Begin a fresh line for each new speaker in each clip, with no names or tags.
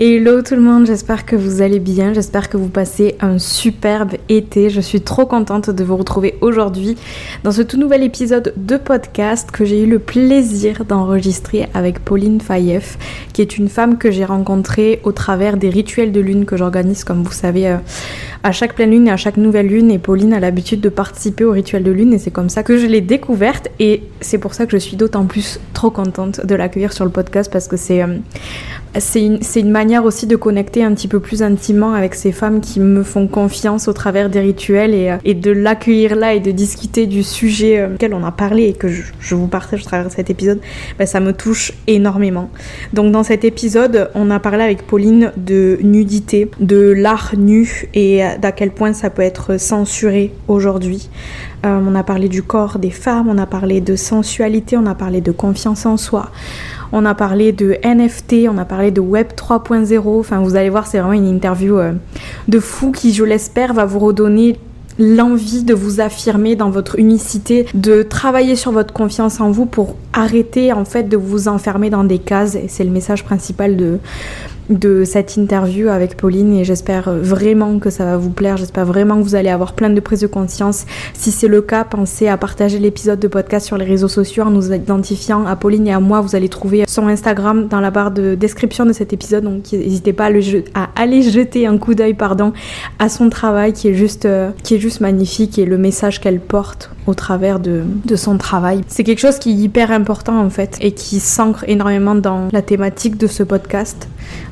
Hello tout le monde, j'espère que vous allez bien, j'espère que vous passez un superbe été. Je suis trop contente de vous retrouver aujourd'hui dans ce tout nouvel épisode de podcast que j'ai eu le plaisir d'enregistrer avec Pauline Fayef, qui est une femme que j'ai rencontrée au travers des rituels de lune que j'organise, comme vous savez, euh, à chaque pleine lune et à chaque nouvelle lune. Et Pauline a l'habitude de participer aux rituels de lune et c'est comme ça que je l'ai découverte. Et c'est pour ça que je suis d'autant plus trop contente de l'accueillir sur le podcast parce que c'est euh, c'est une, manière aussi de connecter un petit peu plus intimement avec ces femmes qui me font confiance au travers des rituels et, euh, de l'accueillir là et de discuter du sujet euh, auquel on a parlé et que je, vous partage au travers de cet épisode, ben, ça me touche énormément. Donc dans cet épisode, on a parlé avec Pauline de nudité, de l'art nu et d'à quel point ça peut être censuré aujourd'hui. Euh, on a parlé du corps des femmes, on a parlé de sensualité, on a parlé de confiance en soi. On a parlé de NFT, on a parlé de Web 3.0. Enfin, vous allez voir, c'est vraiment une interview euh, de fou qui, je l'espère, va vous redonner l'envie de vous affirmer dans votre unicité, de travailler sur votre confiance en vous pour arrêter en fait de vous enfermer dans des cases. C'est le message principal de, de cette interview avec Pauline et j'espère vraiment que ça va vous plaire, j'espère vraiment que vous allez avoir plein de prises de conscience. Si c'est le cas, pensez à partager l'épisode de podcast sur les réseaux sociaux en nous identifiant à Pauline et à moi. Vous allez trouver son Instagram dans la barre de description de cet épisode, donc n'hésitez pas à, le à, aller jeter un coup d'œil pardon, à son travail qui est juste, euh, qui est juste magnifique et le message qu'elle porte au travers de, de son travail. C'est quelque chose qui est hyper important en fait et qui s'ancre énormément dans la thématique de ce podcast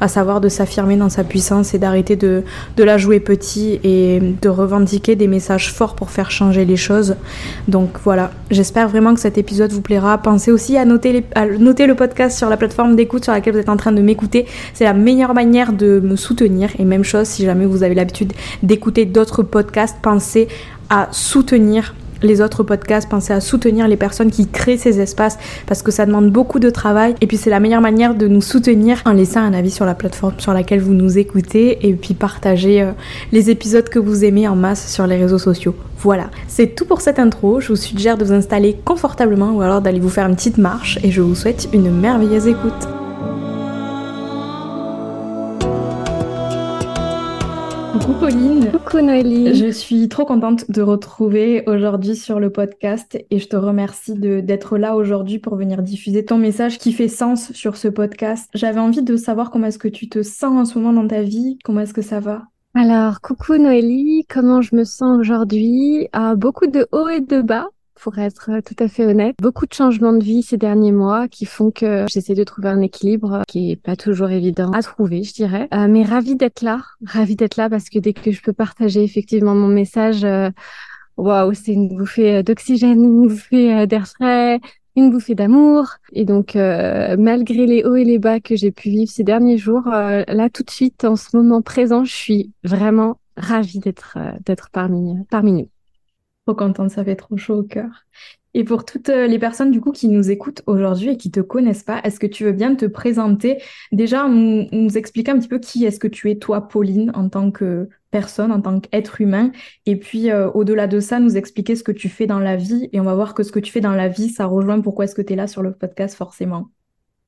savoir de s'affirmer dans sa puissance et d'arrêter de, de, la jouer petit et de revendiquer des messages forts pour faire changer les choses. Donc voilà, j'espère vraiment que cet épisode vous plaira. Pensez aussi à noter, les, à noter le podcast sur la plateforme d'écoute sur laquelle vous êtes en train de m'écouter. C'est la meilleure manière de me soutenir. Et même chose, si jamais vous avez l'habitude d'écouter d'autres podcasts, pensez à soutenir les autres podcasts, pensez à soutenir les personnes qui créent ces espaces parce que ça demande beaucoup de travail et puis c'est la meilleure manière de nous soutenir en laissant un avis sur la plateforme sur laquelle vous nous écoutez et puis partager euh, les épisodes que vous aimez en masse sur les réseaux sociaux. Voilà, c'est tout pour cette intro. Je vous suggère de vous installer confortablement ou alors d'aller vous faire une petite marche et je vous souhaite une merveilleuse écoute. Coucou Pauline.
Coucou Noélie.
Je suis trop contente de retrouver aujourd'hui sur le podcast et je te remercie d'être là aujourd'hui pour venir diffuser ton message qui fait sens sur ce podcast. J'avais envie de savoir comment est-ce que tu te sens en ce moment dans ta vie, comment est-ce que ça va?
Alors, coucou Noélie, comment je me sens aujourd'hui? Ah, Beaucoup de hauts et de bas pour être tout à fait honnête. Beaucoup de changements de vie ces derniers mois qui font que j'essaie de trouver un équilibre qui est pas toujours évident à trouver, je dirais. Euh, mais ravie d'être là, ravie d'être là parce que dès que je peux partager effectivement mon message, euh, waouh, c'est une bouffée d'oxygène, une bouffée euh, d'air frais, une bouffée d'amour. Et donc, malgré les hauts et les bas que j'ai pu vivre ces derniers jours, là tout de suite, en ce moment présent, je suis vraiment ravie d'être d'être parmi parmi nous
trop contente, ça fait trop chaud au cœur. Et pour toutes euh, les personnes du coup qui nous écoutent aujourd'hui et qui te connaissent pas, est-ce que tu veux bien te présenter? Déjà, nous, expliquer un petit peu qui est-ce que tu es toi, Pauline, en tant que personne, en tant qu'être humain, et puis euh, au-delà de ça, nous expliquer ce que tu fais dans la vie, et on va voir que ce que tu fais dans la vie, ça rejoint pourquoi est-ce que tu es là sur le podcast forcément.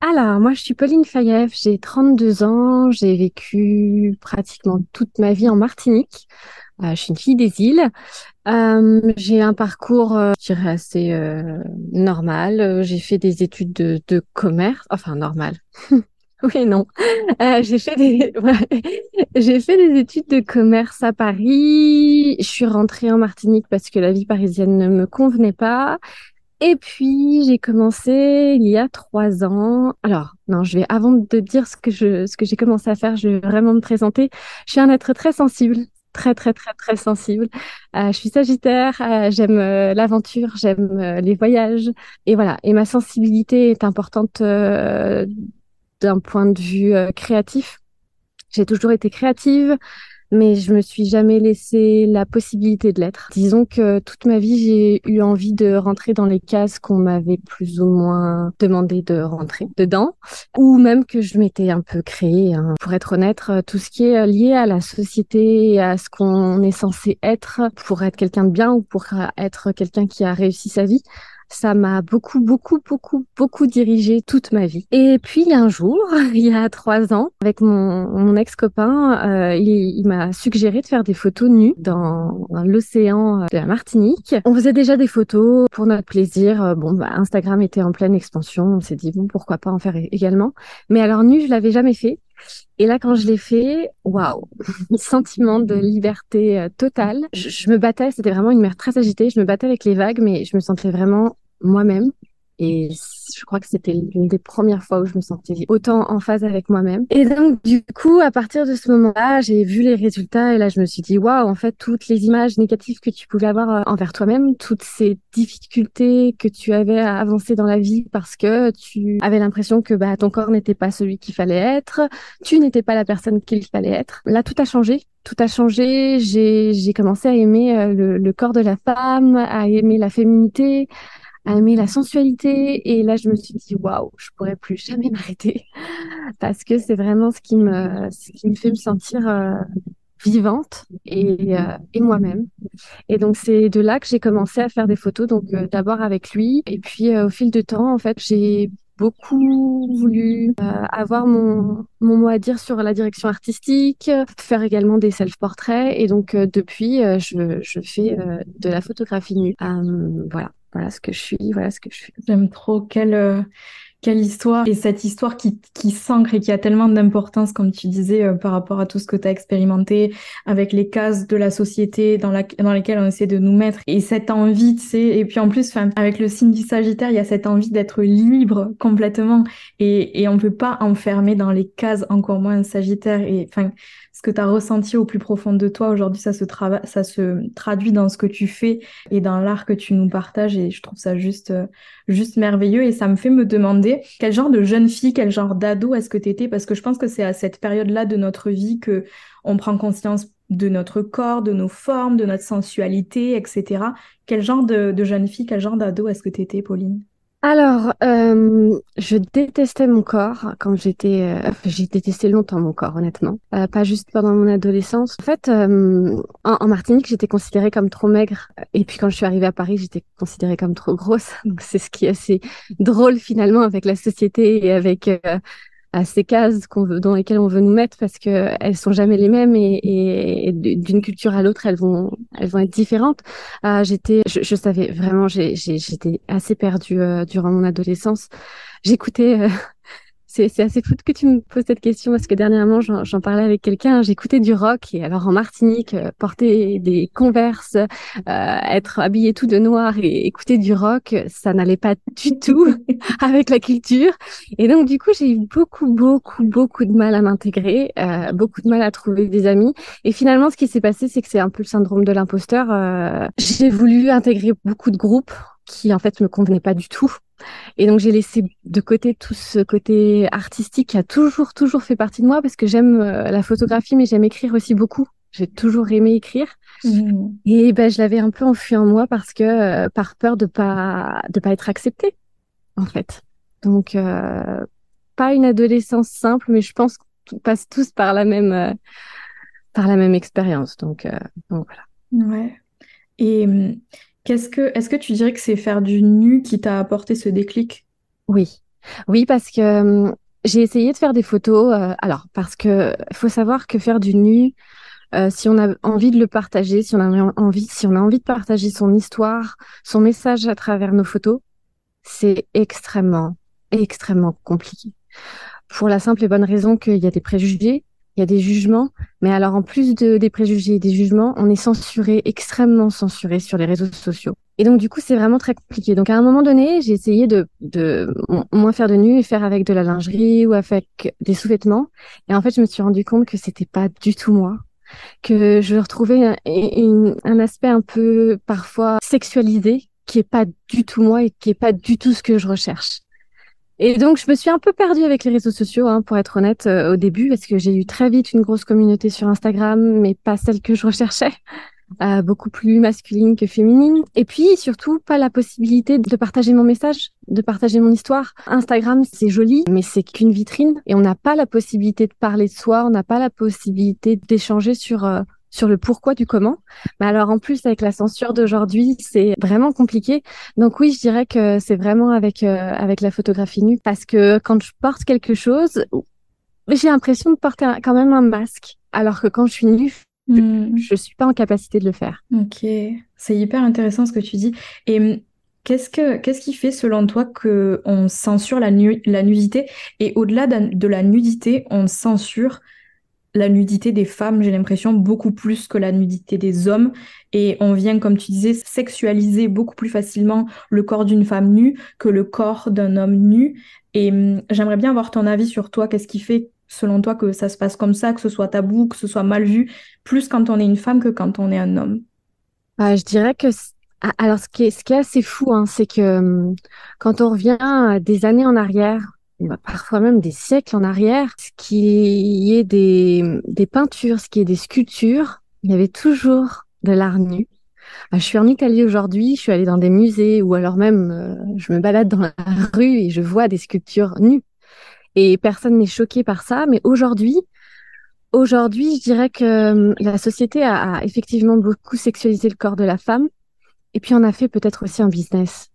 Alors, moi, je suis Pauline Fayev, j'ai 32 ans, j'ai vécu pratiquement toute ma vie en Martinique. Euh, je suis une fille des îles. Euh, j'ai un parcours, euh, je dirais, assez euh, normal. J'ai fait des études de, de commerce, enfin normal. oui, non. j'ai fait des, j'ai fait des études de commerce à Paris. Je suis rentrée en Martinique parce que la vie parisienne ne me convenait pas. Et puis j'ai commencé il y a trois ans. Alors non, je vais avant de dire ce que je ce que j'ai commencé à faire, je vais vraiment me présenter. Je suis un être très sensible très très très très sensible. Euh, je suis Sagittaire, euh, j'aime euh, l'aventure, j'aime les voyages et voilà. Et ma sensibilité est importante d'un point de vue créatif. J'ai toujours été créative mais je me suis jamais laissé la possibilité de l'être. Disons que toute ma vie, j'ai eu envie de rentrer dans les cases qu'on m'avait plus ou moins demandé de rentrer dedans, ou même que je m'étais un peu créée. Hein. Pour être honnête, tout ce qui est lié à la société et à ce qu'on est censé être pour être quelqu'un de bien ou pour être quelqu'un qui a réussi sa vie, ça m'a beaucoup, beaucoup, beaucoup, beaucoup dirigé toute ma vie. Et puis un jour, il y a trois ans, avec mon, mon ex-copain, euh, il, il m'a suggéré de faire des photos nues dans, l'océan de la Martinique. On faisait déjà des photos pour notre plaisir. Bon, bah, Instagram était en pleine expansion. On s'est dit bon, pourquoi pas en faire également. Mais alors nu, je l'avais jamais fait. Et là, quand je l'ai fait, waouh, sentiment de liberté euh, totale. Je, je, me battais, c'était vraiment une mer très agitée. Je me battais avec les vagues, mais je me sentais vraiment moi-même. Et je crois que c'était l'une des premières fois où je me sentais autant en phase avec moi-même. Et donc, du coup, à partir de ce moment-là, j'ai vu les résultats et là, je me suis dit, waouh, en fait, toutes les images négatives que tu pouvais avoir euh, envers toi-même, toutes ces difficultés que tu avais à avancer dans la vie parce que tu avais l'impression que bah, ton corps n'était pas celui qu'il fallait être, tu n'étais pas la personne qu'il fallait être. Là, tout a changé tout a changé. J'ai commencé à aimer euh, le, le, corps de la femme, à aimer la féminité, aimer la sensualité. Et là, je me suis dit, waouh, je pourrais plus jamais m'arrêter parce que c'est vraiment ce qui me, ce qui me fait me sentir euh, vivante et, euh, et moi-même. Et donc, c'est de là que j'ai commencé à faire des photos. Donc, euh, d'abord avec lui. Et puis, au fil du temps, en fait, j'ai beaucoup voulu avoir mon, mon mot à dire sur la direction artistique, faire également des self-portraits. Et donc, depuis, je, je fais de la photographie nue. voilà voilà ce que je suis, voilà ce que je suis.
J'aime trop quelle, euh, quelle histoire. Et cette histoire qui, qui s'ancre et qui a tellement d'importance, comme tu disais, euh, par rapport à tout ce que tu as expérimenté avec les cases de la société dans, la, dans lesquelles on essaie de nous mettre. Et cette envie, tu sais, et puis en plus, avec le signe du Sagittaire, il y a cette envie d'être libre complètement. Et, et on peut pas enfermer dans les cases, encore moins un Sagittaire. Et enfin, ce que tu as ressenti au plus profond de toi aujourd'hui, ça se, traduit dans ce que tu fais et dans l'art que tu nous partages. Et je trouve ça juste, euh, juste merveilleux. Et ça me fait me demander quel genre de jeune fille, quel genre d'ado est-ce que tu étais Parce que je pense que c'est à cette période-là de notre vie que on prend conscience de notre corps, de nos formes, de notre sensualité, etc. Quel genre de, de jeune fille, quel genre d'ado est-ce que tu étais, Pauline?
Alors, euh, je détestais mon corps quand j'étais. Euh, j'ai détesté longtemps mon corps, honnêtement. Euh, pas juste pendant mon adolescence. En fait, en, en, Martinique, j'étais considérée comme trop maigre. Et puis quand je suis arrivée à Paris, j'étais considérée comme trop grosse. Donc c'est ce qui est assez drôle finalement avec la société et avec à ces cases qu'on veut, dans lesquelles on veut nous mettre parce que elles sont jamais les mêmes et, et, d'une culture à l'autre elles vont elles vont être différentes. Euh, j'étais, je, je, savais vraiment, j'étais assez perdue euh, durant mon adolescence. J'écoutais euh, c'est assez fou que tu me poses cette question parce que dernièrement, j'en parlais avec quelqu'un, j'écoutais du rock et alors en Martinique, euh, porter des converses, euh, être habillé tout de noir et écouter du rock, ça n'allait pas du tout avec la culture. Et donc du coup, j'ai eu beaucoup, beaucoup, beaucoup de mal à m'intégrer, euh, beaucoup de mal à trouver des amis. Et finalement, ce qui s'est passé, c'est que c'est un peu le syndrome de l'imposteur. Euh, j'ai voulu intégrer beaucoup de groupes qui en fait me convenaient pas du tout. Et donc j'ai laissé de côté tout ce côté artistique qui a toujours toujours fait partie de moi parce que j'aime euh, la photographie mais j'aime écrire aussi beaucoup. J'ai toujours aimé écrire. Mmh. Et ben je l'avais un peu enfui en moi parce que euh, par peur de pas de pas être acceptée en fait. Donc euh, pas une adolescence simple mais je pense qu'on passe tous par la même par la même expérience. Donc, donc
voilà. Ouais. Et hum, Est-ce que tu dirais que c'est faire du nu qui t'a apporté ce déclic?
Oui, oui, parce que euh, j'ai essayé de faire des photos. Euh, alors, parce que faut savoir que faire du nu, euh, si on a envie de le partager, si on a envie, si on a envie de partager son histoire, son message à travers nos photos, c'est extrêmement, extrêmement compliqué. Pour la simple et bonne raison qu'il y a des préjugés, il y a des jugements, mais alors en plus de, des préjugés et des jugements, on est censuré, extrêmement censuré sur les réseaux sociaux. Et donc du coup, c'est vraiment très compliqué. Donc à un moment donné, j'ai essayé de, de moins faire de nu et faire avec de la lingerie ou avec des sous-vêtements. Et en fait, je me suis rendu compte que c'était pas du tout moi. que je retrouvais un, un aspect un peu parfois sexualisé qui est pas du tout moi et qui est pas du tout ce que je recherche. Et donc, je me suis un peu perdue avec les réseaux sociaux, hein, pour être honnête, euh, au début, parce que j'ai eu très vite une grosse communauté sur Instagram, mais pas celle que je recherchais. Euh, beaucoup plus masculine que féminine. Et puis surtout, pas la possibilité de partager mon message, de partager mon histoire. Instagram, c'est joli, mais c'est qu'une vitrine et on n'a pas la possibilité de parler de soi, on n'a pas la possibilité d'échanger sur euh, sur le pourquoi du comment. Mais alors en plus avec la censure d'aujourd'hui, c'est vraiment compliqué. Donc oui, je dirais que c'est vraiment avec euh, avec la photographie nue parce que quand je porte quelque chose, j'ai l'impression de porter quand même un masque alors que quand je suis nue, Hmm. Je ne suis pas en capacité de le faire.
Ok, c'est hyper intéressant ce que tu dis. Et hum, qu'est-ce que qu'est-ce qui fait selon toi que on censure la, la nudité? Et au-delà de la nudité, on censure la nudité des femmes, j'ai l'impression, beaucoup plus que la nudité des hommes. Et on vient, comme tu disais, sexualiser beaucoup plus facilement le corps d'une femme nue que le corps d'un homme nu. Et hum, j'aimerais bien avoir ton avis sur toi. Qu'est-ce qui fait selon toi, que ça se passe comme ça, que ce soit tabou, que ce soit mal vu, plus quand on est une femme que quand on est un homme?
Bah, Je dirais que alors ce qui est, assez fou, hein, c'est que hum, quand on revient des années en arrière, bah, parfois même des siècles en arrière, ce qui est des, des peintures, ce qui est des sculptures, il y avait toujours de l'art nu. Bah, je suis en Italie aujourd'hui, je suis allée dans des musées ou alors même euh, je me balade dans la rue et je vois des sculptures nues et personne n'est choqué par ça. Mais aujourd'hui, aujourd'hui, je dirais que hum, la société a, effectivement beaucoup sexualisé le corps de la femme. Et puis on a fait peut-être aussi un business.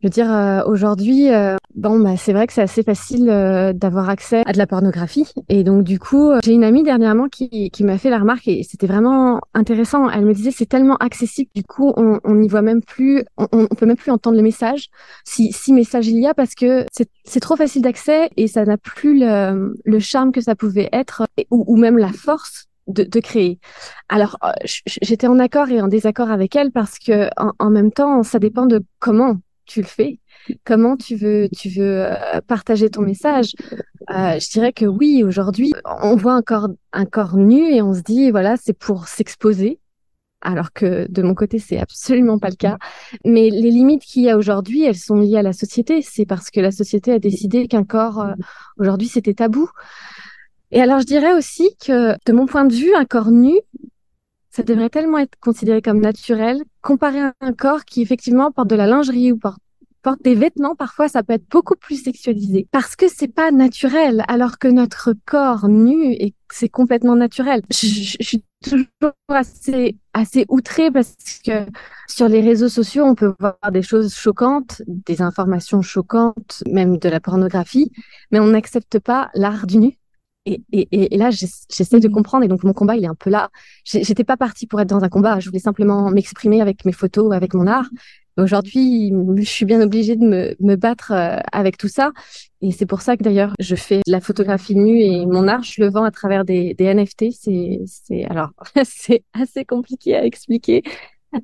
Je veux dire, euh, aujourd'hui, euh, bon, bah, c'est vrai que c'est assez facile euh, d'avoir accès à de la pornographie. Et donc, du coup, j'ai une amie dernièrement qui, qui m'a fait la remarque et c'était vraiment intéressant. Elle me disait, c'est tellement accessible. Du coup, on n'y voit même plus, on, on, peut même plus entendre le message, si, si message il y a, parce que c'est trop facile d'accès et ça n'a plus le, le charme que ça pouvait être ou, ou même la force de, de, créer. Alors, j'étais en accord et en désaccord avec elle parce que en, en, même temps, ça dépend de comment tu le fais, comment tu veux, tu veux euh, partager ton message? Euh, je dirais que oui, aujourd'hui, on voit un corps, un corps nu et on se dit, voilà, c'est pour s'exposer. Alors que de mon côté, c'est absolument pas le cas. Mais les limites qu'il y a aujourd'hui, elles sont liées à la société. C'est parce que la société a décidé qu'un corps, euh, aujourd'hui, c'était tabou. Et alors, je dirais aussi que, de mon point de vue, un corps nu, ça devrait tellement être considéré comme naturel, comparé à un corps qui effectivement porte de la lingerie ou porte, des vêtements, parfois ça peut être beaucoup plus sexualisé parce que c'est pas naturel, alors que notre corps nu et c'est complètement naturel. Je, suis toujours assez outrée parce que sur les réseaux sociaux on peut voir des choses choquantes, des informations choquantes, même de la pornographie, mais on n'accepte pas l'art du nu et, et, et, là, j'essaie de mmh. comprendre. Et donc, mon combat, il est un peu là. J'étais pas partie pour être dans un combat. Je voulais simplement m'exprimer avec mes photos, avec mon art. Aujourd'hui, je suis bien obligée de me, me battre euh, avec tout ça. Et c'est pour ça que d'ailleurs, je fais de la photographie nue et mon art, je le vends à travers des, des NFT. C'est, c'est, alors, c'est assez compliqué à expliquer.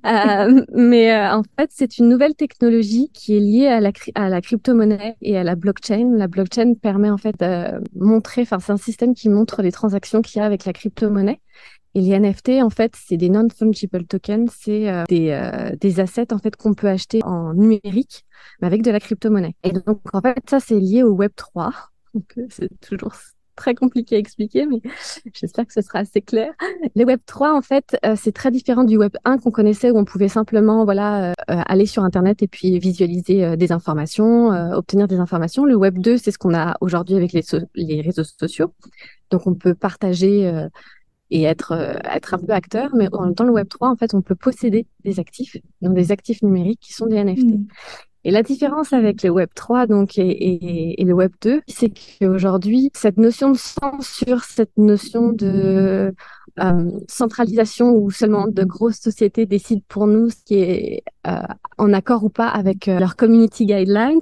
Euh, mais euh, en fait, c'est une nouvelle technologie qui est liée à la, à la crypto-monnaie et à la blockchain. La blockchain permet en fait de montrer, enfin, c'est un système qui montre les transactions qu'il y a avec la crypto-monnaie. Et les NFT, en fait, c'est des non-fungible tokens, c'est euh, des, des assets en fait qu'on peut acheter en numérique, mais avec de la crypto-monnaie. Et donc, en fait, ça, c'est lié au Web 3. Donc, c'est toujours très compliqué à expliquer, mais j'espère que ce sera assez clair. Le Web 3, en fait, euh, c'est très différent du Web 1 qu'on connaissait où on pouvait simplement voilà euh, euh, aller sur Internet et puis visualiser des informations, obtenir des informations. Le Web 2, c'est ce qu'on a aujourd'hui avec les, réseaux sociaux. Donc, on peut partager et être un peu acteur, mais temps, le Web 3, en fait, on peut posséder des actifs, donc des actifs numériques qui sont des NFT. Mmh. Et la différence avec le Web 3 donc et, et, et le Web 2, c'est qu'aujourd'hui, cette notion de censure, cette notion de euh, centralisation où seulement de grosses sociétés décident pour nous ce qui est euh, en accord ou pas avec euh, leurs community guidelines,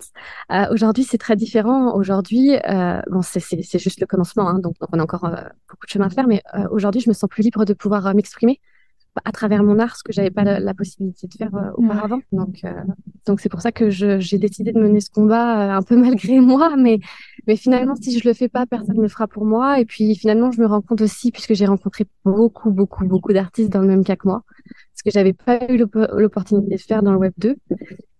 euh, aujourd'hui c'est très différent. Aujourd'hui, euh, bon c'est juste le commencement, hein, donc, donc, on a encore beaucoup de chemin à faire, mais aujourd'hui je me sens plus libre de pouvoir m'exprimer à travers mon art, ce que j'avais pas la, possibilité de faire euh, auparavant. Donc, euh, donc c'est pour ça que j'ai décidé de mener ce combat euh, un peu malgré moi, mais Mais finalement, si je le fais pas, personne ne le fera pour moi. Et puis finalement, je me rends compte aussi, puisque j'ai rencontré beaucoup, beaucoup, beaucoup d'artistes dans le même cas que moi, ce que j'avais pas eu l'opportunité de faire dans le Web 2.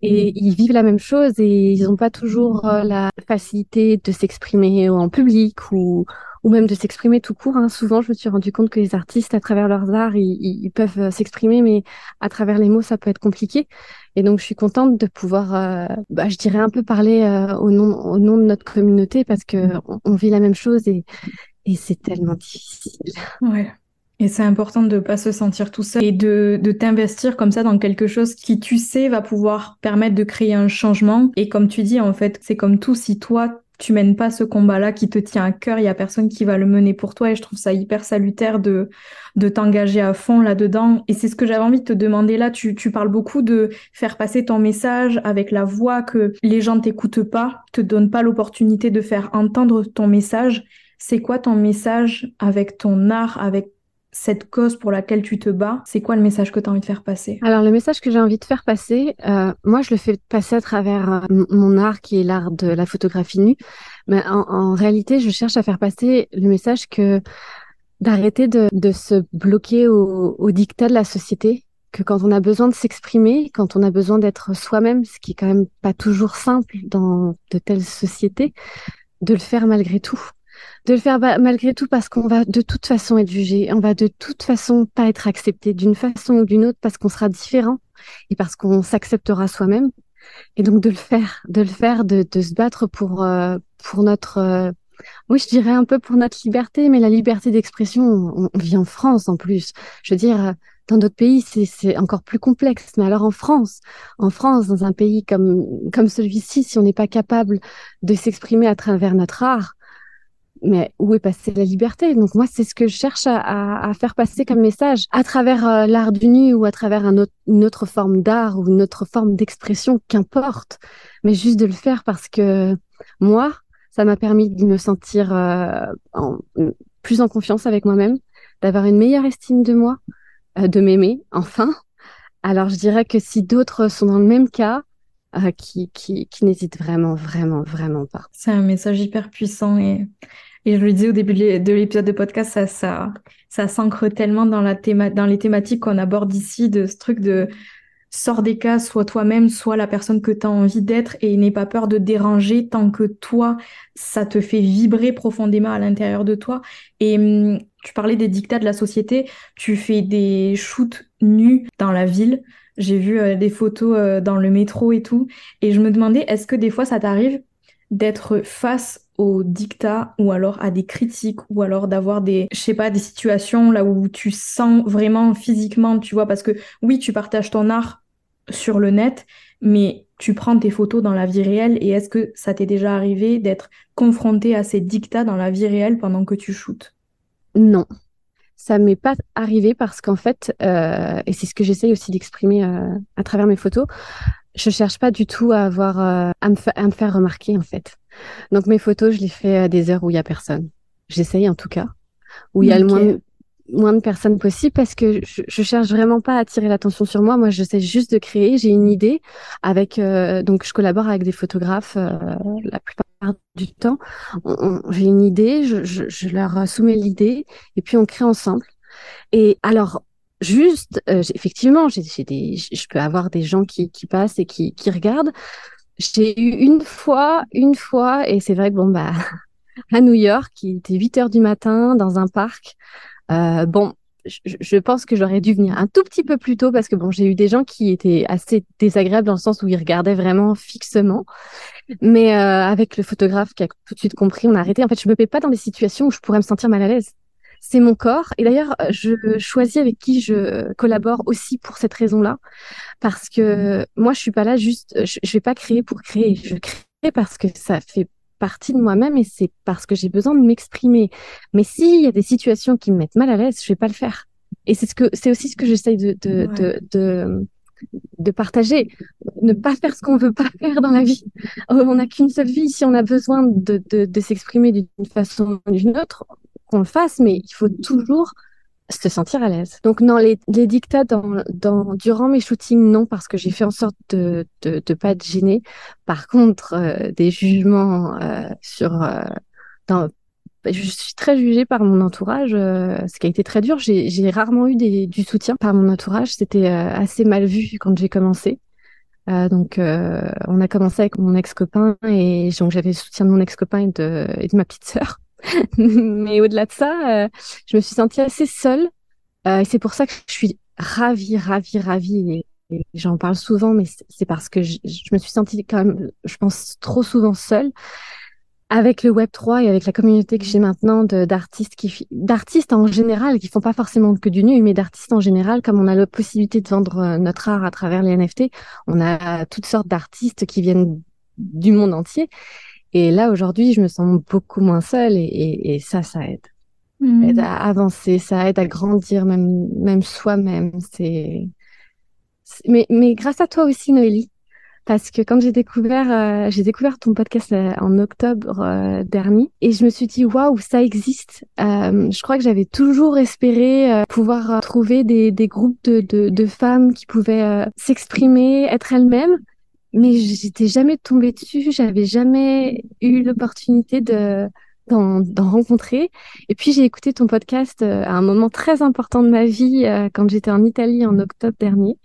Et ils vivent la même chose et ils n'ont pas toujours euh, la facilité de s'exprimer en public ou, ou même de s'exprimer tout court. Hein. Souvent, je me suis rendu compte que les artistes, à travers leurs arts, ils, peuvent euh, s'exprimer, mais à travers les mots, ça peut être compliqué. Et donc, je suis contente de pouvoir, euh, bah, je dirais un peu parler euh, au nom au nom de notre communauté parce que on, vit la même chose et et c'est tellement difficile.
Ouais. Et c'est important de pas se sentir tout seul et de, de t'investir comme ça dans quelque chose qui, tu sais, va pouvoir permettre de créer un changement. Et comme tu dis, en fait, c'est comme tout, si toi, tu mènes pas ce combat-là qui te tient à cœur, il y a personne qui va le mener pour toi. Et je trouve ça hyper salutaire de de t'engager à fond là-dedans. Et c'est ce que j'avais envie de te demander là, tu, tu parles beaucoup de faire passer ton message avec la voix que les gens t'écoutent pas, te donnent pas l'opportunité de faire entendre ton message. C'est quoi ton message avec ton art, avec cette cause pour laquelle tu te bats, c'est quoi le message que tu as envie de faire passer?
Alors le message que j'ai envie de faire passer, euh, moi je le fais passer à travers euh, mon art qui est l'art de la photographie nue, mais en, réalité je cherche à faire passer le message que d'arrêter de, de, se bloquer au, au dictat de la société, que quand on a besoin de s'exprimer, quand on a besoin d'être soi-même, ce qui est quand même pas toujours simple dans de telles sociétés, de le faire malgré tout de le faire malgré tout parce qu'on va de toute façon être jugé, on va de toute façon pas être accepté d'une façon ou d'une autre parce qu'on sera différent et parce qu'on s'acceptera soi-même. Et donc de le faire, de le faire, de, de se battre pour euh, pour notre, euh, oui, je dirais un peu pour notre liberté, mais la liberté d'expression, on, vit en France en plus. Je veux dire, dans d'autres pays, c'est encore plus complexe. Mais alors en France, en France, dans un pays comme comme celui-ci, si on n'est pas capable de s'exprimer à travers notre art, mais où est passée la liberté? Donc moi, c'est ce que je cherche à, faire passer comme message. À travers euh, l'art du nu ou à travers une autre forme d'art ou une autre forme d'expression, qu'importe, mais juste de le faire parce que moi, ça m'a permis de me sentir euh, plus en confiance avec moi-même, d'avoir une meilleure estime de moi, euh, de m'aimer, enfin. Alors je dirais que si d'autres sont dans le même cas, qui, qui, qui n'hésitent vraiment, vraiment, vraiment pas.
C'est un message hyper puissant et et je le disais au début de l'épisode de podcast, ça, ça, ça s'ancre tellement dans, la théma dans les thématiques qu'on aborde ici, de ce truc de sors des cas, sois toi-même, sois la personne que tu as envie d'être et n'aie pas peur de déranger tant que toi, ça te fait vibrer profondément à l'intérieur de toi. Et hum, tu parlais des dictats de la société, tu fais des shoots nus dans la ville. J'ai vu euh, des photos euh, dans le métro et tout. Et je me demandais, est-ce que des fois ça t'arrive d'être face aux dictats ou alors à des critiques ou alors d'avoir des je sais pas des situations là où tu sens vraiment physiquement tu vois? Parce que oui tu partages ton art sur le net mais tu prends tes photos dans la vie réelle et est-ce que ça t'est déjà arrivé d'être confronté à ces dictats dans la vie réelle pendant que tu shootes?
Non, ça m'est pas arrivé parce qu'en fait, euh, et c'est ce que j'essaye aussi d'exprimer euh, à travers mes photos, je cherche pas du tout à avoir euh, à, me à, me faire remarquer en fait. Donc mes photos, je les fais à des heures où il y a personne. J'essaye en tout cas, où il y a le moins, moins de personnes possible parce que je, je cherche vraiment pas à attirer l'attention sur moi. Moi, je sais juste de créer. J'ai une idée avec euh, donc je collabore avec des photographes euh, la plupart du temps. J'ai une idée, je, je, je leur soumets l'idée et puis on crée ensemble. Et alors juste, euh, effectivement, j'ai des, je peux avoir des gens qui, qui passent et qui, qui regardent. J'ai eu une fois, une fois, et c'est vrai que bon bah à New York, il était 8 heures du matin dans un parc. Euh, bon, je, pense que j'aurais dû venir un tout petit peu plus tôt parce que bon, j'ai eu des gens qui étaient assez désagréables dans le sens où ils regardaient vraiment fixement. Mais euh, avec le photographe qui a tout de suite compris, on a arrêté. En fait, je me mets pas dans des situations où je pourrais me sentir mal à l'aise c'est mon corps. Et d'ailleurs, je choisis avec qui je collabore aussi pour cette raison-là, parce que moi, je suis pas là juste, je, je vais pas créer pour créer. Je crée parce que ça fait partie de moi-même et c'est parce que j'ai besoin de m'exprimer. Mais s'il y a des situations qui me mettent mal à l'aise, je vais pas le faire. Et c'est ce que, c'est aussi ce que j'essaye de, de, de, de de partager, ne pas faire ce qu'on veut pas faire dans la vie. On n'a qu'une seule vie. Si on a besoin de, de, de s'exprimer d'une façon ou d'une autre, qu'on le fasse, mais il faut toujours se sentir à l'aise. Donc non, les, les dictats dans, dans, durant mes shootings, non, parce que j'ai fait en sorte de de, de pas être gênée. Par contre, euh, des jugements euh, sur euh, dans, je suis très jugée par mon entourage, ce qui a été très dur. J'ai rarement eu des, du soutien par mon entourage. C'était assez mal vu quand j'ai commencé. donc, on a commencé avec mon ex-copain et donc j'avais le soutien de mon ex-copain et de, et de ma petite sœur. Mais au-delà de ça, euh, je me suis sentie assez seule. Euh, c'est pour ça que je suis ravie, ravie, ravie. J'en parle souvent, mais c'est parce que je, me suis sentie quand même, je pense, trop souvent seule avec le Web 3 et avec la communauté que j'ai maintenant d'artistes qui d'artistes en général qui font pas forcément que du nu mais d'artistes en général comme on a la possibilité de vendre euh, notre art à travers les NFT on a toutes sortes d'artistes qui viennent du monde entier et là, aujourd'hui, je me sens beaucoup moins seule et, et, ça, ça aide. Ça mmh. aide à avancer, ça aide à grandir, même, même soi-même. C'est, mais, mais grâce à toi aussi, Noélie. Parce que quand j'ai découvert, euh, j'ai découvert ton podcast euh, en octobre euh, dernier et je me suis dit waouh ça existe. je crois que j'avais toujours espéré pouvoir trouver des, des groupes de, de, de femmes qui pouvaient s'exprimer, être elles-mêmes mais j'étais jamais tombée dessus, j'avais jamais eu l'opportunité de d'en rencontrer. Et puis j'ai écouté ton podcast euh, à un moment très important de ma vie euh, quand j'étais en Italie en octobre dernier.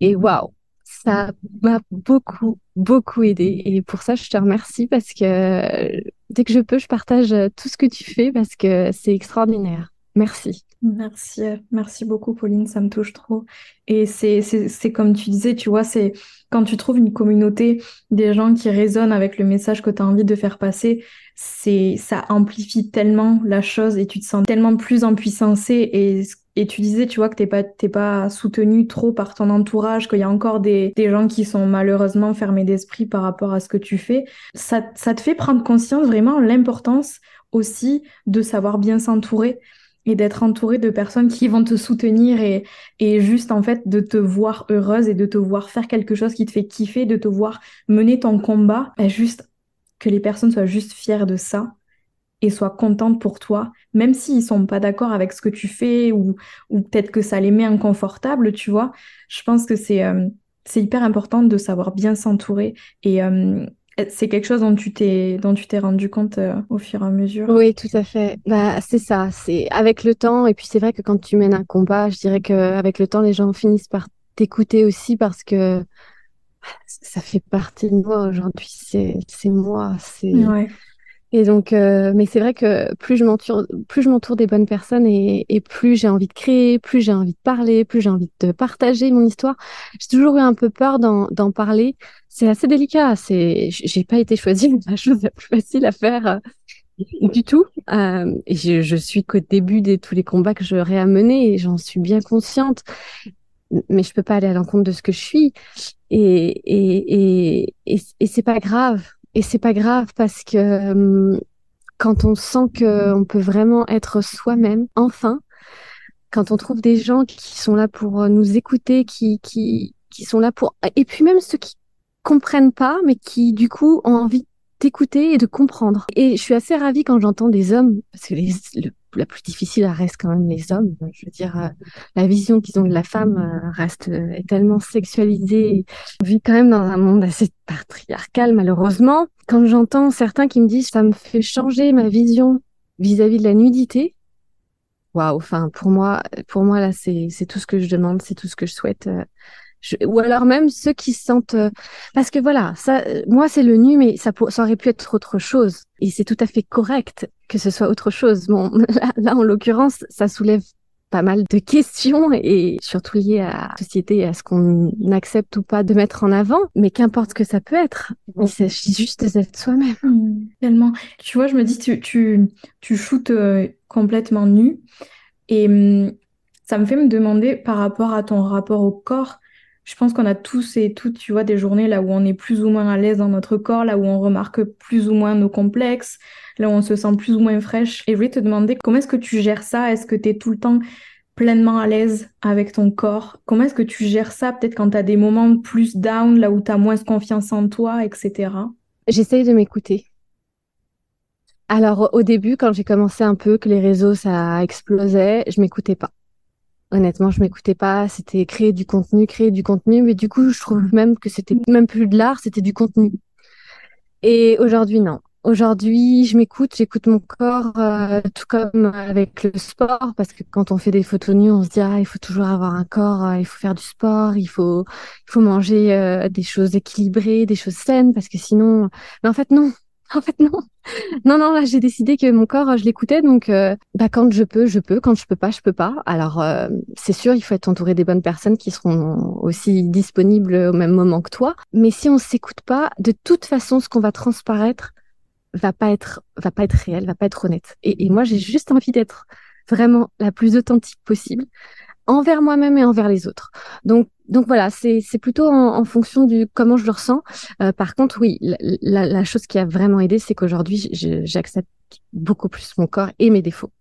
Et waouh, ça m'a beaucoup beaucoup aidé. Et pour ça, je te remercie parce que euh, dès que je peux, je partage tout ce que tu fais parce que c'est extraordinaire. Merci.
Merci, merci beaucoup Pauline, ça me touche trop. Et c'est, c'est, c'est comme tu disais, tu vois, c'est quand tu trouves une communauté, des gens qui résonnent avec le message que tu as envie de faire passer, c'est ça amplifie tellement la chose et tu te sens tellement plus en puissance. Et, et tu disais, tu vois, que t'es pas, t'es pas soutenu trop par ton entourage, qu'il y a encore des, des gens qui sont malheureusement fermés d'esprit par rapport à ce que tu fais. Ça, ça te fait prendre conscience vraiment l'importance aussi de savoir bien s'entourer et d'être entouré de personnes qui vont te soutenir et, et juste en fait de te voir heureuse et de te voir faire quelque chose qui te fait kiffer, de te voir mener ton combat, bah, juste que les personnes soient juste fières de ça et soient contentes pour toi, même s'ils sont pas d'accord avec ce que tu fais ou, ou peut-être que ça les met inconfortables, tu vois. Je pense que c'est euh, c'est hyper important de savoir bien s'entourer et, euh, c'est quelque chose dont tu t'es dont tu t'es rendu compte euh, au fur et à mesure?
Oui, tout à fait. Bah c'est ça, c'est avec le temps et puis c'est vrai que quand tu mènes un combat, je dirais que avec le temps les gens finissent par t'écouter aussi parce que ça fait partie de moi aujourd'hui, c'est c'est moi, c'est ouais. Et donc, euh, mais c'est vrai que plus je m'entoure, plus je m'entoure des bonnes personnes et, et plus j'ai envie de créer, plus j'ai envie de parler, plus j'ai envie de partager mon histoire. J'ai toujours eu un peu peur d'en parler. C'est assez délicat. C'est, j'ai pas été choisie la chose la plus facile à faire euh, du tout. Euh, je, je suis qu'au début de tous les combats que j'aurais à mener et j'en suis bien consciente. Mais je peux pas aller à l'encontre de ce que je suis. Et, et, et, et, et c'est pas grave et c'est pas grave parce que hum, quand on sent qu'on peut vraiment être soi-même, enfin, quand on trouve des gens qui sont là pour euh, nous écouter, qui, qui, qui sont là pour, et puis même ceux qui comprennent pas, mais qui du coup ont envie d'écouter et de comprendre. Et je suis assez ravie quand j'entends des hommes, parce que les, le la plus difficile reste quand même les hommes. Je veux dire, euh, la vision qu'ils ont de la femme euh, reste euh, est tellement sexualisée. On vit quand même dans un monde assez patriarcal, malheureusement. Quand j'entends certains qui me disent ça me fait changer ma vision vis-à-vis de la nudité, waouh. Enfin, pour moi, pour moi là, c'est tout ce que je demande, c'est tout ce que je souhaite ou alors même ceux qui se sentent euh, parce que voilà ça euh, moi c'est le nu mais ça, ça aurait pu être autre chose. Et c'est tout à fait correct que ce soit autre chose. Bon là, en l'occurrence ça soulève pas mal de questions et surtout liées à la société à ce qu'on accepte ou pas de mettre en avant. Mais qu'importe ce que ça peut être il s'agit juste d'être soi-même.
Mmh, tellement. Tu vois je me dis tu tu tu shootes euh, complètement nu. Et mmh, ça me fait me demander par rapport à ton rapport au corps je pense qu'on a tous et toutes, tu vois, des journées là où on est plus ou moins à l'aise dans notre corps, là où on remarque plus ou moins nos complexes, là où on se sent plus ou moins fraîche. Et je voulais te demander comment est-ce que tu gères ça? Est-ce que tu es tout le temps pleinement à l'aise avec ton corps? Comment est-ce que tu gères ça peut-être quand tu as des moments plus down, là où tu as moins confiance en toi, etc.
J'essaye de m'écouter. Alors au début, quand j'ai commencé un peu, que les réseaux ça explosait, je m'écoutais pas. Honnêtement, je m'écoutais pas. C'était créer du contenu, créer du contenu, mais du coup, je trouve même que c'était même plus de l'art, c'était du contenu. Et aujourd'hui, non. Aujourd'hui, je m'écoute, j'écoute mon corps, euh, tout comme avec le sport, parce que quand on fait des photos nues, on se dit ah il faut toujours avoir un corps, euh, il faut faire du sport, il faut il faut manger euh, des choses équilibrées, des choses saines, parce que sinon, mais en fait non, en fait non, non non là j'ai décidé que mon corps je l'écoutais, donc bah quand je peux je peux, quand je peux pas je peux pas. Alors c'est sûr il faut être entouré des bonnes personnes qui seront aussi disponibles au même moment que toi, mais si on s'écoute pas, de toute façon ce qu'on va transparaître va pas être va pas être réel, va pas être honnête. Et moi, j'ai juste envie d'être vraiment la plus authentique possible envers moi-même et envers les autres. Donc donc voilà, c'est plutôt en, en, fonction du comment je le ressens. Euh, par contre, oui, la, la, chose qui a vraiment aidé, c'est qu'aujourd'hui, j'accepte beaucoup plus mon corps et mes défauts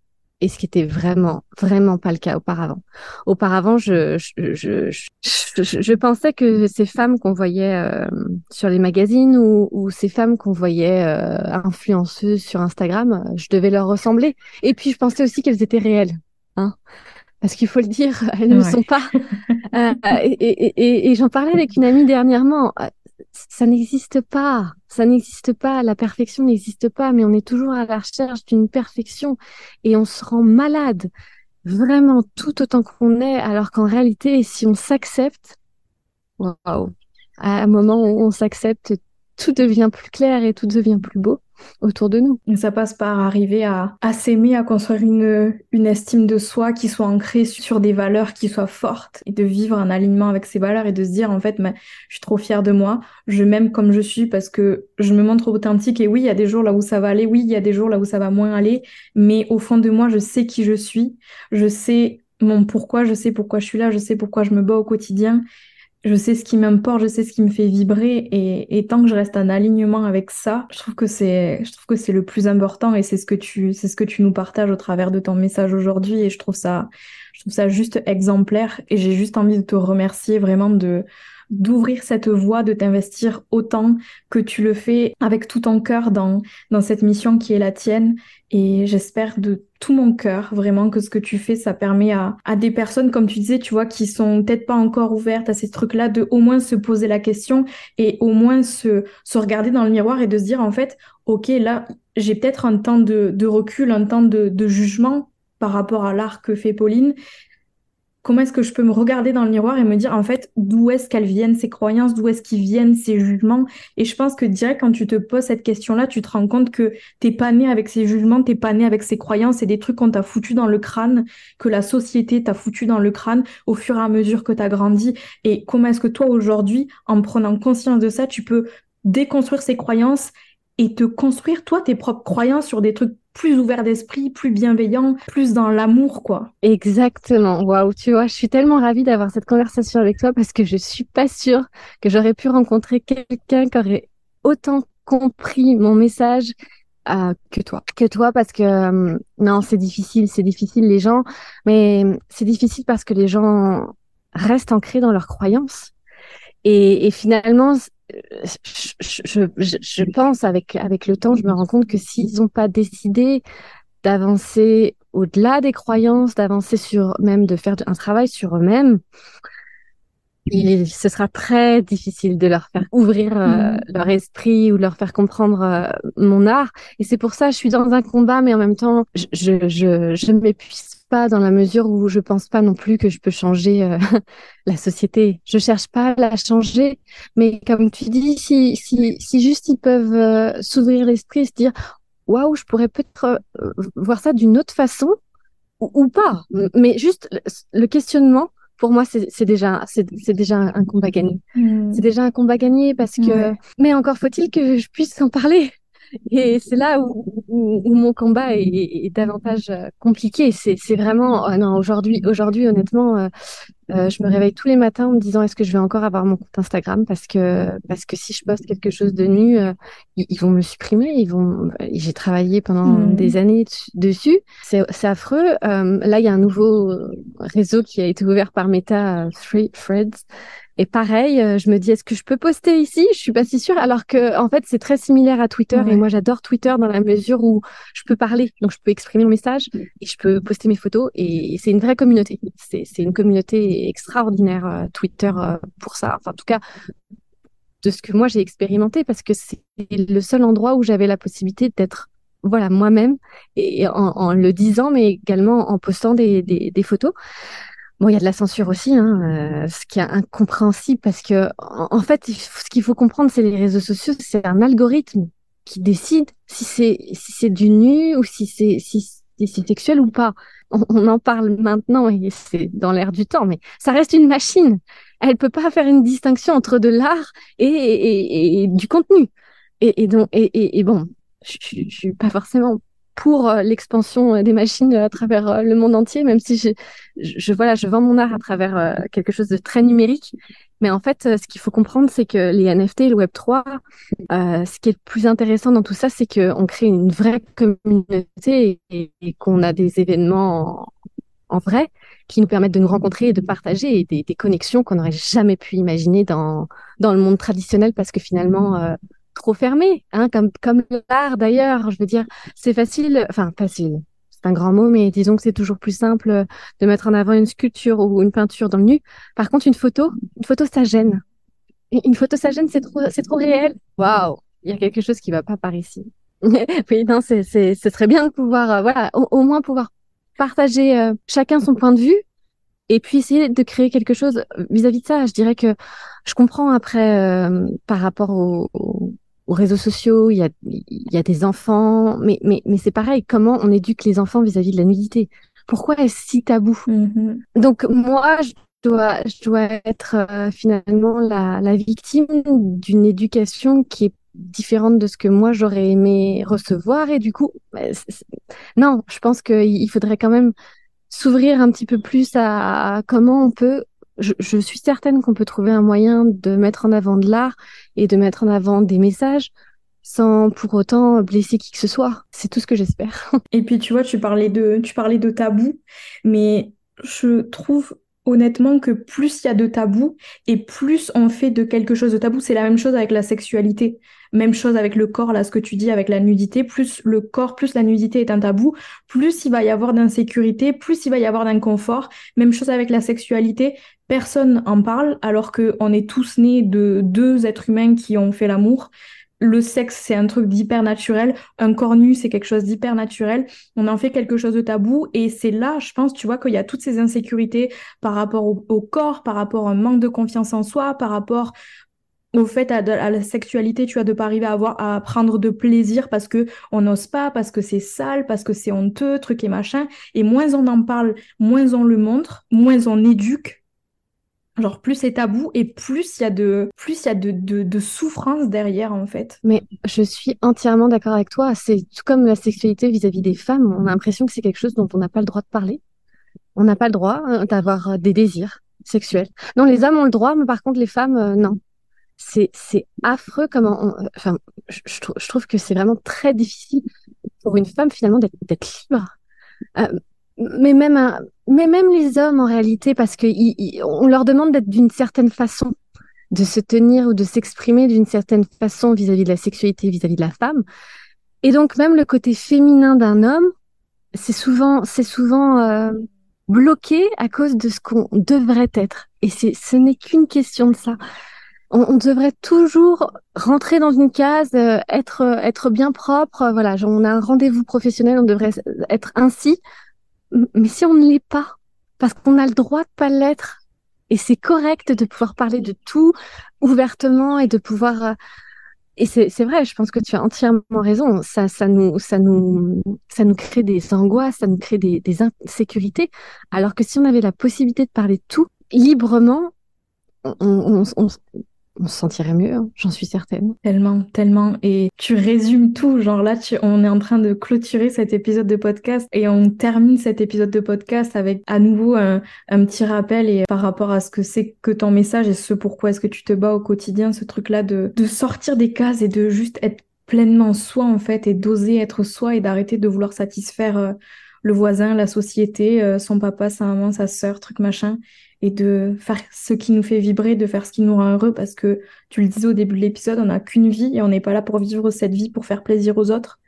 et ce qui était vraiment, vraiment pas le cas auparavant. Auparavant, je, je, je, je, je pensais que ces femmes qu'on voyait euh, sur les magazines ou, ou ces femmes qu'on voyait euh, influenceuses sur Instagram, je devais leur ressembler. Et puis, je pensais aussi qu'elles étaient réelles. Hein parce qu'il faut le dire, elles ne le sont pas. euh, et, et, et, et j'en parlais avec une amie dernièrement ça n'existe pas. Ça n'existe pas. La perfection n'existe pas, mais on est toujours à la recherche d'une perfection et on se rend malade vraiment tout autant qu'on est, alors qu'en réalité, si on s'accepte, waouh, à un moment où on s'accepte, tout devient plus clair et tout devient plus beau autour de nous.
Et ça passe par arriver à, s'aimer, à construire une, estime de soi qui soit ancrée sur des valeurs qui soient fortes et de vivre en alignement avec ces valeurs et de se dire en fait, je suis trop fière de moi, je m'aime comme je suis parce que je me montre authentique et oui, il y a des jours là où ça va aller, oui, il y a des jours là où ça va moins aller, mais au fond de moi, je sais qui je suis, je sais mon pourquoi, je sais pourquoi je suis là, je sais pourquoi je me bats au quotidien je sais ce qui m'importe, je sais ce qui me fait vibrer et, et, tant que je reste en alignement avec ça, je trouve que c'est, je trouve que c'est le plus important et c'est ce que tu, c'est ce que tu nous partages au travers de ton message aujourd'hui et je trouve ça, je trouve ça juste exemplaire et j'ai juste envie de te remercier vraiment de, d'ouvrir cette voie, de t'investir autant que tu le fais avec tout ton cœur dans, dans cette mission qui est la tienne. Et j'espère de tout mon cœur vraiment que ce que tu fais, ça permet à, à des personnes, comme tu disais, tu vois, qui sont peut-être pas encore ouvertes à ces trucs-là, de au moins se poser la question et au moins se, se regarder dans le miroir et de se dire, en fait, ok, là, j'ai peut-être un temps de, de recul, un temps de, de jugement par rapport à l'art que fait Pauline, comment est-ce que je peux me regarder dans le miroir et me dire en fait d'où est-ce qu'elles viennent ces croyances, d'où est-ce qu'ils viennent ces jugements? Et je pense que direct quand tu te poses cette question-là, tu te rends compte que t'es pas né avec ces jugements, t'es pas né avec ces croyances, c'est des trucs qu'on t'a foutu dans le crâne, que la société t'a foutu dans le crâne au fur et à mesure que t'as grandi. Et comment est-ce que toi aujourd'hui, en prenant conscience de ça, tu peux déconstruire ces croyances et te construire toi tes propres croyances sur des trucs plus ouverts d'esprit, plus bienveillants, plus dans l'amour, quoi.
Exactement. Waouh, tu vois, je suis tellement ravie d'avoir cette conversation avec toi parce que je suis pas sûre que j'aurais pu rencontrer quelqu'un qui aurait autant compris mon message euh, que toi. Que toi parce que euh, non, c'est difficile, c'est difficile les gens, mais c'est difficile parce que les gens restent ancrés dans leurs croyances. Et, et finalement, je, je, je, pense avec, avec le temps, je me rends compte que s'ils n'ont pas décidé d'avancer au-delà des croyances, d'avancer sur même de faire un travail sur eux-mêmes, ce sera très difficile de leur faire ouvrir euh, mm. leur esprit ou leur faire comprendre euh, mon art. Et c'est pour ça je suis dans un combat, mais en même temps, je je je, je m'épuise pas dans la mesure où je pense pas non plus que je peux changer euh, la société. Je cherche pas à la changer, mais comme tu dis, si si si juste ils peuvent s'ouvrir l'esprit, se dire waouh, je pourrais peut-être voir ça d'une autre façon ou, ou, pas, mais juste le questionnement pour moi, c'est déjà, c'est déjà un combat gagné. Hmm. C'est déjà un combat gagné parce que, mais encore faut-il que je puisse en parler. Et c'est là où, où, mon combat est, est davantage euh, compliqué. C'est vraiment, oh non, aujourd'hui, aujourd'hui, honnêtement, euh, Euh, je me réveille tous les matins en me disant est-ce que je vais encore avoir mon compte Instagram? Parce que parce que si je poste quelque chose de nu, euh, ils, vont me supprimer. Ils vont. J'ai travaillé pendant hmm. des années dessus. C'est affreux. Euh, là, il y a un nouveau réseau qui a été ouvert par Meta, Threads, et pareil, euh, je me dis, est-ce que je peux poster ici? Je suis pas si sûre. Alors que, en fait, c'est très similaire à Twitter. Et moi, j'adore Twitter dans la mesure où je peux parler. Donc, je peux exprimer mon message et je peux poster mes photos. Et c'est une vraie communauté. C'est une communauté extraordinaire, euh, Twitter, euh, pour ça. Enfin, en tout cas, de ce que moi, j'ai expérimenté parce que c'est le seul endroit où j'avais la possibilité d'être voilà moi-même et en, le disant mais également en postant des, des, des photos Bon, il y a de la censure aussi, hein, euh, ce qui est incompréhensible parce que, en, fait, ce qu'il faut comprendre, c'est les réseaux sociaux, c'est un algorithme qui décide si c'est si c'est du nu ou si c'est si, c'est sexuel ou pas. On, en parle maintenant et c'est dans l'air du temps, mais ça reste une machine. Elle peut pas faire une distinction entre de l'art et, et, du contenu. Et, donc et, bon, je, je suis pas forcément pour euh, l'expansion euh, des machines à travers euh, le monde entier, même si je, je, voilà, je vends mon art à travers quelque chose de très numérique. Mais en fait, ce qu'il faut comprendre, c'est que les NFT, le Web 3, ce qui est le plus intéressant dans tout ça, c'est qu'on crée une vraie communauté et, qu'on a des événements en, vrai qui nous permettent de nous rencontrer et de partager des, des connexions qu'on n'aurait jamais pu imaginer dans, dans le monde traditionnel parce que finalement, trop fermé, hein, comme, comme l'art d'ailleurs. Je veux dire, c'est facile, enfin facile, c'est un grand mot, mais disons que c'est toujours plus simple de mettre en avant une sculpture ou une peinture dans le nu. Par contre, une photo, une photo, ça gêne. Une photo, ça gêne, c'est trop, c'est trop réel. Waouh, il y a quelque chose qui va pas par ici. oui, non, c'est, c'est, ce serait bien de pouvoir, euh, voilà, au, moins pouvoir partager euh, chacun son point de vue et puis essayer de créer quelque chose vis-à-vis de ça. Je dirais que je comprends après euh, par rapport au, aux réseaux sociaux, il y a, il y a des enfants, mais, mais, mais c'est pareil, comment on éduque les enfants vis-à-vis de la nudité? Pourquoi est-ce si tabou? Mm-hmm. Donc moi, je dois, je dois être euh, finalement la, la victime d'une éducation qui est différente de ce que moi j'aurais aimé recevoir et du coup, bah, non, je pense qu'il faudrait quand même s'ouvrir un petit peu plus à comment on peut je, suis certaine qu'on peut trouver un moyen de mettre en avant de l'art et de mettre en avant des messages sans pour autant blesser qui que ce soit. C'est tout ce que j'espère.
Et puis tu vois, tu parlais de tu parlais de tabou, mais je trouve honnêtement que plus il y a de tabous et plus on fait de quelque chose de tabou, c'est la même chose avec la sexualité. Même chose avec le corps, là, ce que tu dis avec la nudité. Plus le corps, plus la nudité est un tabou, plus il va y avoir d'insécurité, plus il va y avoir d'inconfort. Même chose avec la sexualité. Personne en parle alors qu'on est tous nés de deux êtres humains qui ont fait l'amour le sexe, c'est un truc d'hyper naturel. Un corps nu, c'est quelque chose d'hyper naturel. On en fait quelque chose de tabou. Et c'est là, je pense, tu vois, qu'il y a toutes ces insécurités par rapport au, corps, par rapport à un manque de confiance en soi, par rapport au fait à, la sexualité, tu as de pas arriver à avoir à prendre de plaisir parce que on n'ose pas, parce que c'est sale, parce que c'est honteux, truc et machin. Et moins on en parle, moins on le montre, moins on éduque. Genre plus c'est tabou et plus il y a de plus il y a de, de, souffrance derrière en fait.
Mais je suis entièrement d'accord avec toi. C'est tout comme la sexualité vis-à-vis des femmes. On a l'impression que c'est quelque chose dont on n'a pas le droit de parler. On n'a pas le droit hein, d'avoir des désirs sexuels. Non, les hommes ont le droit, mais par contre les femmes, euh, non c'est affreux comment enfin je, trouve que c'est vraiment très difficile pour une femme finalement d'être libre euh, mais même mais même les hommes en réalité parce que on leur demande d'être d'une certaine façon de se tenir ou de s'exprimer d'une certaine façon vis-à-vis de la sexualité vis-à-vis de la femme et donc même le côté féminin d'un homme c'est souvent c'est souvent euh, bloqué à cause de ce qu'on devrait être et c'est ce n'est qu'une question de ça on, devrait toujours rentrer dans une case, euh, être euh, être bien propre. Voilà, on a un rendez-vous professionnel, on devrait être ainsi. Mais si on ne l'est pas, parce qu'on a le droit de pas l'être, et c'est correct de pouvoir parler de tout ouvertement et de pouvoir. Et c'est vrai, je pense que tu as entièrement raison. Ça, ça nous, ça nous, ça nous crée des angoisses, ça nous crée des, des insécurités. Alors que si on avait la possibilité de parler tout librement, on, on, on se sentirait mieux, hein, j'en suis certaine.
Tellement, tellement. Et tu résumes tout. Genre là, on est en train de clôturer cet épisode de podcast et on termine cet épisode de podcast avec à nouveau un, petit rappel et par rapport à ce que c'est que ton message et ce pourquoi est-ce que tu te bats au quotidien, ce truc-là de, de sortir des cases et de juste être pleinement soi en fait et d'oser être soi et d'arrêter de vouloir satisfaire euh, le voisin, la société, euh, son papa, sa maman, sa sœur, truc machin et de faire ce qui nous fait vibrer, de faire ce qui nous rend heureux, parce que tu le disais au début de l'épisode, on n'a qu'une vie et on n'est pas là pour vivre cette vie pour faire plaisir aux autres.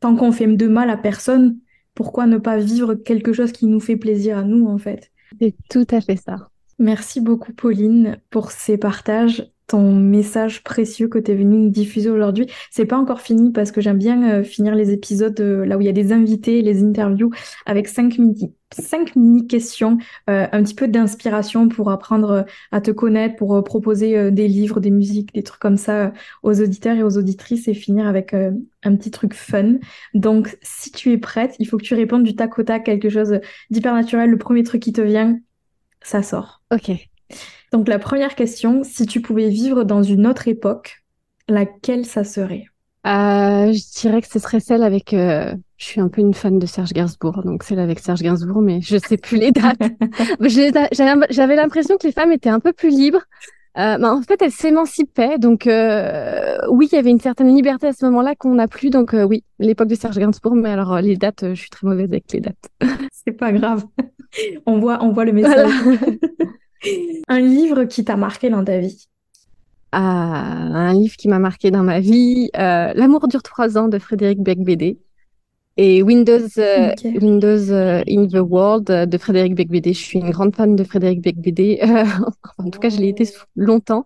Tant qu'on fait de mal à personne, pourquoi ne pas vivre quelque chose qui nous fait plaisir à nous, en fait?
C'est tout à fait ça.
Merci beaucoup, Pauline, pour ces partages ton message précieux que tu es venu nous diffuser aujourd'hui. C'est pas encore fini parce que j'aime bien euh, finir les épisodes euh, là où il y a des invités, les interviews avec cinq mini, cinq mini questions, euh, un petit peu d'inspiration pour apprendre à te connaître, pour proposer des livres, des musiques, des trucs comme ça aux auditeurs et aux auditrices et finir avec un petit truc fun. Donc, si tu es prête, il faut que tu répondes du tac au tac quelque chose d'hyper naturel. Le premier truc qui te vient, ça sort.
Ok.
Donc la première question, si tu pouvais vivre dans une autre époque, laquelle ça serait?
Euh, Je dirais que ce serait celle avec... Euh, je suis un peu une fan de Serge Gainsbourg, donc celle avec Serge Gainsbourg, mais je sais plus les dates. J'avais l'impression que les femmes étaient un peu plus libres. Euh, bah, en fait, elles s'émancipaient, donc oui, il y avait une certaine liberté à ce moment-là qu'on n'a plus. Donc oui, l'époque de Serge Gainsbourg, mais alors les dates, je suis très mauvaise avec les dates.
C'est pas grave. On voit, on voit le message. Un livre qui t'a marqué dans ta vie?
Ah, Un livre qui m'a marqué dans ma vie, euh, L'amour dure trois ans de Frédéric Becbédé et Windows, euh, Windows euh, in the World de Frédéric Becbédé. Je suis une grande fan de Frédéric Becbédé. en tout cas, je l'ai été longtemps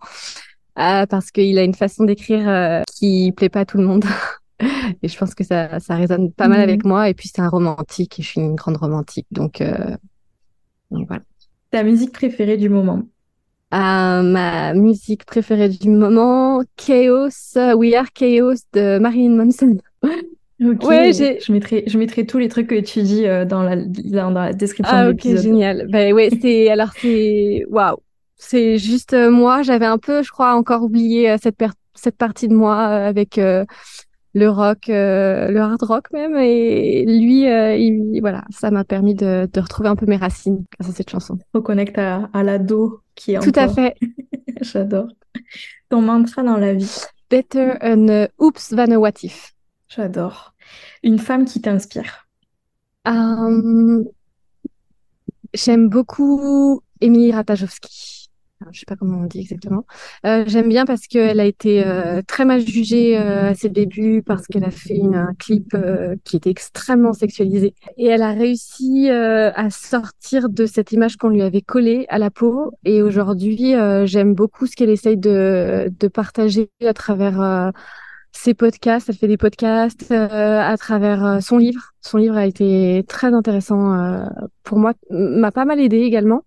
parce qu'il a une façon d'écrire qui plaît pas à tout le monde. et je pense que ça, ça résonne pas mal avec mhm. moi. Et puis, c'est un romantique et je suis une grande romantique. Donc, donc voilà.
Ta musique préférée du moment?
Euh, Ma musique préférée du moment, Chaos, We Are Chaos de Marilyn Manson.
Ok, ouais, je mettrai, je mettrai tous les trucs que tu dis euh, dans, la, dans la description
ah,
de l'épisode.
ok, génial. Ben ouais, c'est alors c'est waouh, c'est juste euh, moi. J'avais un peu, je crois, encore oublié cette cette partie de moi avec le rock, euh, le hard rock même. Et lui, euh, il, voilà, ça m'a permis de, de, retrouver un peu mes racines grâce à cette chanson.
Reconnecte à, à l'ado qui est
Tout à fait.
J'adore. Ton mantra dans la vie?
Better an oops than a what if.
J'adore. Une femme qui t'inspire?
Euh, j'aime beaucoup Émilie Ratajkowski je sais pas comment on dit exactement. Euh, J'aime bien parce qu'elle a été euh, très mal jugée euh, à ses débuts parce qu'elle a fait un clip euh, qui était extrêmement sexualisé et elle a réussi euh, à sortir de cette image qu'on lui avait collée à la peau. Et aujourd'hui, j'aime beaucoup ce qu'elle essaye de, de partager à travers ses podcasts. Elle fait des podcasts à travers son livre. Son livre a été très intéressant pour moi, m'a pas mal aidé également.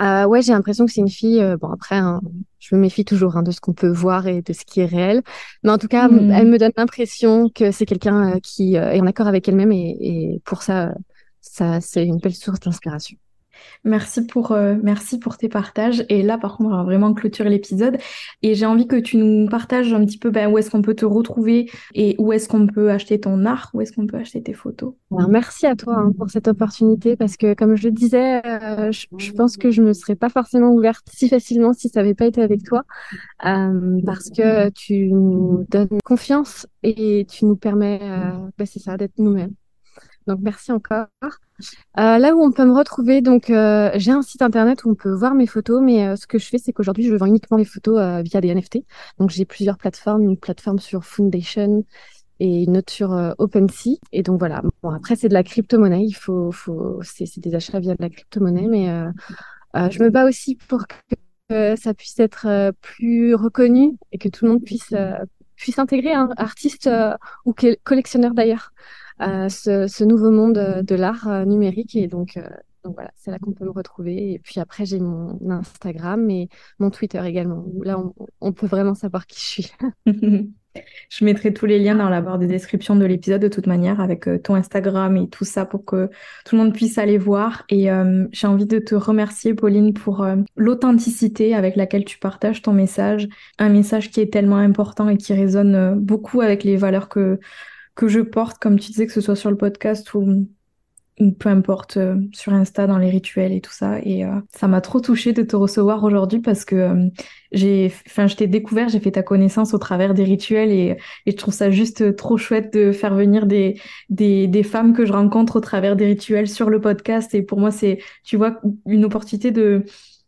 Euh, ouais, j'ai l'impression que c'est une fille. Euh, bon, après, hein, je me méfie toujours hein, de ce qu'on peut voir et de ce qui est réel. Mais en tout cas, hmm. elle me donne l'impression que c'est quelqu'un euh, qui euh, est en accord avec elle-même et, et pour ça, ça, c'est une belle source d'inspiration.
Merci pour, euh, merci pour tes partages. Et là, par contre, on va vraiment clôturer l'épisode. Et j'ai envie que tu nous partages un petit peu ben, où est-ce qu'on peut te retrouver et où est-ce qu'on peut acheter ton art, où est-ce qu'on peut acheter tes photos.
merci à toi hein, pour cette opportunité parce que, comme je le disais, euh, je, pense que je me serais pas forcément ouverte si facilement si ça n'avait pas été avec toi euh, parce que tu nous donnes confiance et tu nous permets, ben, c'est ça, d'être nous-mêmes. Donc merci encore. Euh, là où on peut me retrouver, donc euh, j'ai un site internet où on peut voir mes photos, mais euh, ce que je fais, c'est qu'aujourd'hui je vends uniquement les photos via des NFT. Donc j'ai plusieurs plateformes, une plateforme sur Foundation et une autre sur OpenSea. Et donc voilà. Bon après c'est de la crypto-monnaie, il faut, faut, c'est des achats via de la crypto-monnaie, mais je me bats aussi pour que ça puisse être plus reconnu et que tout le monde puisse puisse intégrer un artiste ou collectionneur d'ailleurs ce, nouveau monde de l'art euh, numérique. Et donc, euh, donc voilà, c'est là qu'on peut me retrouver. Et puis après, j'ai mon Instagram et mon Twitter également. là, on, peut vraiment savoir qui je suis.
je mettrai tous les liens dans la barre de description de l'épisode de toute manière avec euh, ton Instagram et tout ça pour que tout le monde puisse aller voir. Et euh, j'ai envie de te remercier Pauline pour euh, l'authenticité avec laquelle tu partages ton message, un message qui est tellement important et qui résonne beaucoup avec les valeurs que que je porte, comme tu disais, que ce soit sur le podcast ou peu importe, euh, sur Insta, dans les rituels et tout ça. Et euh, ça m'a trop touchée de te recevoir aujourd'hui parce que euh, j'ai, enfin, je t'ai découvert, j'ai fait ta connaissance au travers des rituels et, et je trouve ça juste trop chouette de faire venir des, des, des femmes que je rencontre au travers des rituels sur le podcast. Et pour moi, c'est, tu vois, une opportunité de,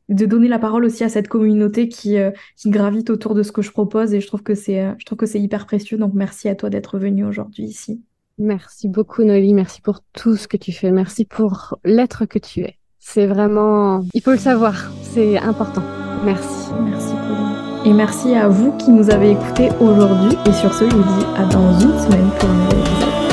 de donner la parole aussi à cette communauté qui, qui gravite autour de ce que je propose et je trouve que c'est je trouve que c'est hyper précieux donc merci à toi d'être venu aujourd'hui ici.
Merci beaucoup Noélie, merci pour tout ce que tu fais, merci pour l'être que tu es. C'est vraiment, il faut le savoir, c'est important. Merci.
Merci Pauline. Et merci à vous qui nous avez écoutés aujourd'hui. Et sur ce, je vous dis à dans une semaine pour une